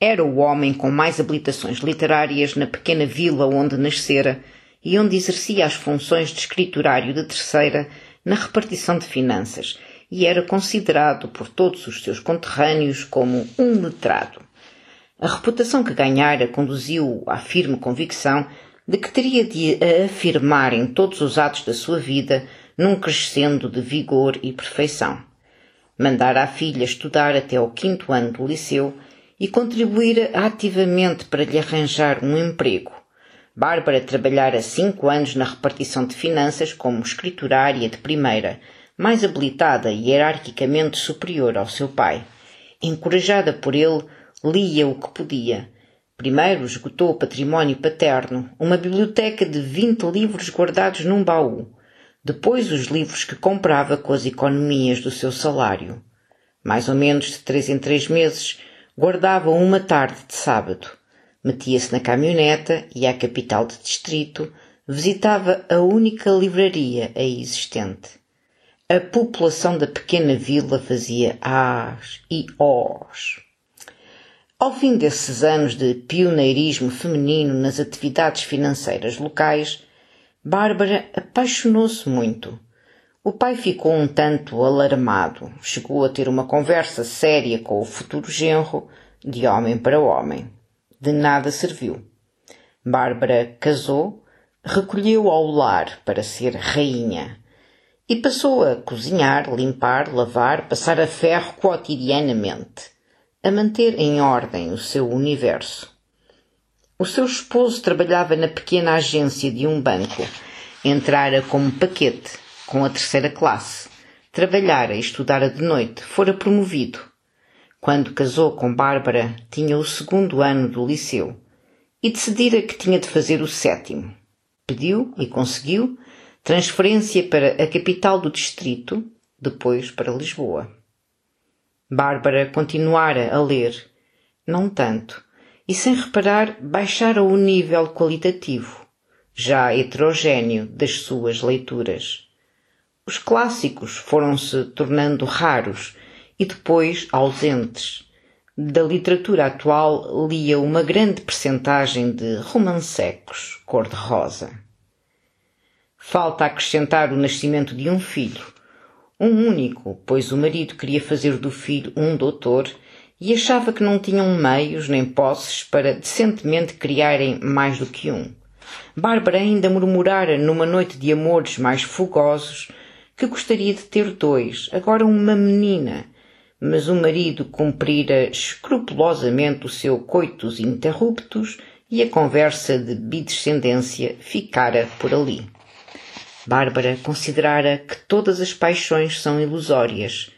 Era o homem com mais habilitações literárias na pequena vila onde nascera e onde exercia as funções de escriturário de terceira na repartição de finanças e era considerado por todos os seus conterrâneos como um letrado. A reputação que ganhara conduziu-o à firme convicção de que teria de afirmar em todos os atos da sua vida num crescendo de vigor e perfeição. Mandara a filha estudar até ao quinto ano do liceu e contribuir ativamente para lhe arranjar um emprego. Bárbara trabalhara cinco anos na repartição de finanças como escriturária de primeira, mais habilitada e hierarquicamente superior ao seu pai. Encorajada por ele, lia o que podia. Primeiro esgotou o património paterno, uma biblioteca de vinte livros guardados num baú. Depois os livros que comprava com as economias do seu salário. Mais ou menos de três em três meses, guardava uma tarde de sábado. Metia-se na caminhoneta e à capital de distrito, visitava a única livraria aí existente. A população da pequena vila fazia as e os. Ao fim desses anos de pioneirismo feminino nas atividades financeiras locais, Bárbara apaixonou-se muito. O pai ficou um tanto alarmado. Chegou a ter uma conversa séria com o futuro genro, de homem para homem. De nada serviu. Bárbara casou, recolheu ao lar para ser rainha e passou a cozinhar, limpar, lavar, passar a ferro cotidianamente, a manter em ordem o seu universo. O seu esposo trabalhava na pequena agência de um banco. Entrara como paquete com a terceira classe. Trabalhara e estudara de noite, fora promovido. Quando casou com Bárbara, tinha o segundo ano do liceu e decidira que tinha de fazer o sétimo. Pediu e conseguiu transferência para a capital do distrito, depois para Lisboa. Bárbara continuara a ler, não tanto, e sem reparar baixara o nível qualitativo, já heterogêneo das suas leituras. Os clássicos foram-se tornando raros e depois ausentes. Da literatura atual lia uma grande percentagem de romancecos cor-de-rosa. Falta acrescentar o nascimento de um filho, um único, pois o marido queria fazer do filho um doutor e achava que não tinham meios nem posses para decentemente criarem mais do que um. Bárbara ainda murmurara numa noite de amores mais fogosos que gostaria de ter dois, agora uma menina, mas o marido cumprira escrupulosamente o seu coitus interruptus e a conversa de bidescendência ficara por ali. Bárbara considerara que todas as paixões são ilusórias,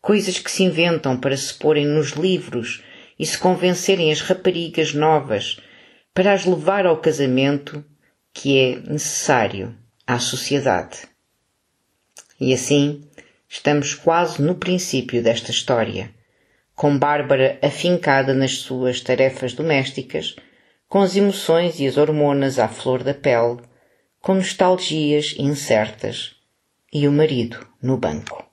coisas que se inventam para se porem nos livros e se convencerem as raparigas novas para as levar ao casamento que é necessário à sociedade. E assim, estamos quase no princípio desta história, com Bárbara afincada nas suas tarefas domésticas, com as emoções e as hormonas à flor da pele, com nostalgias incertas, e o marido no banco.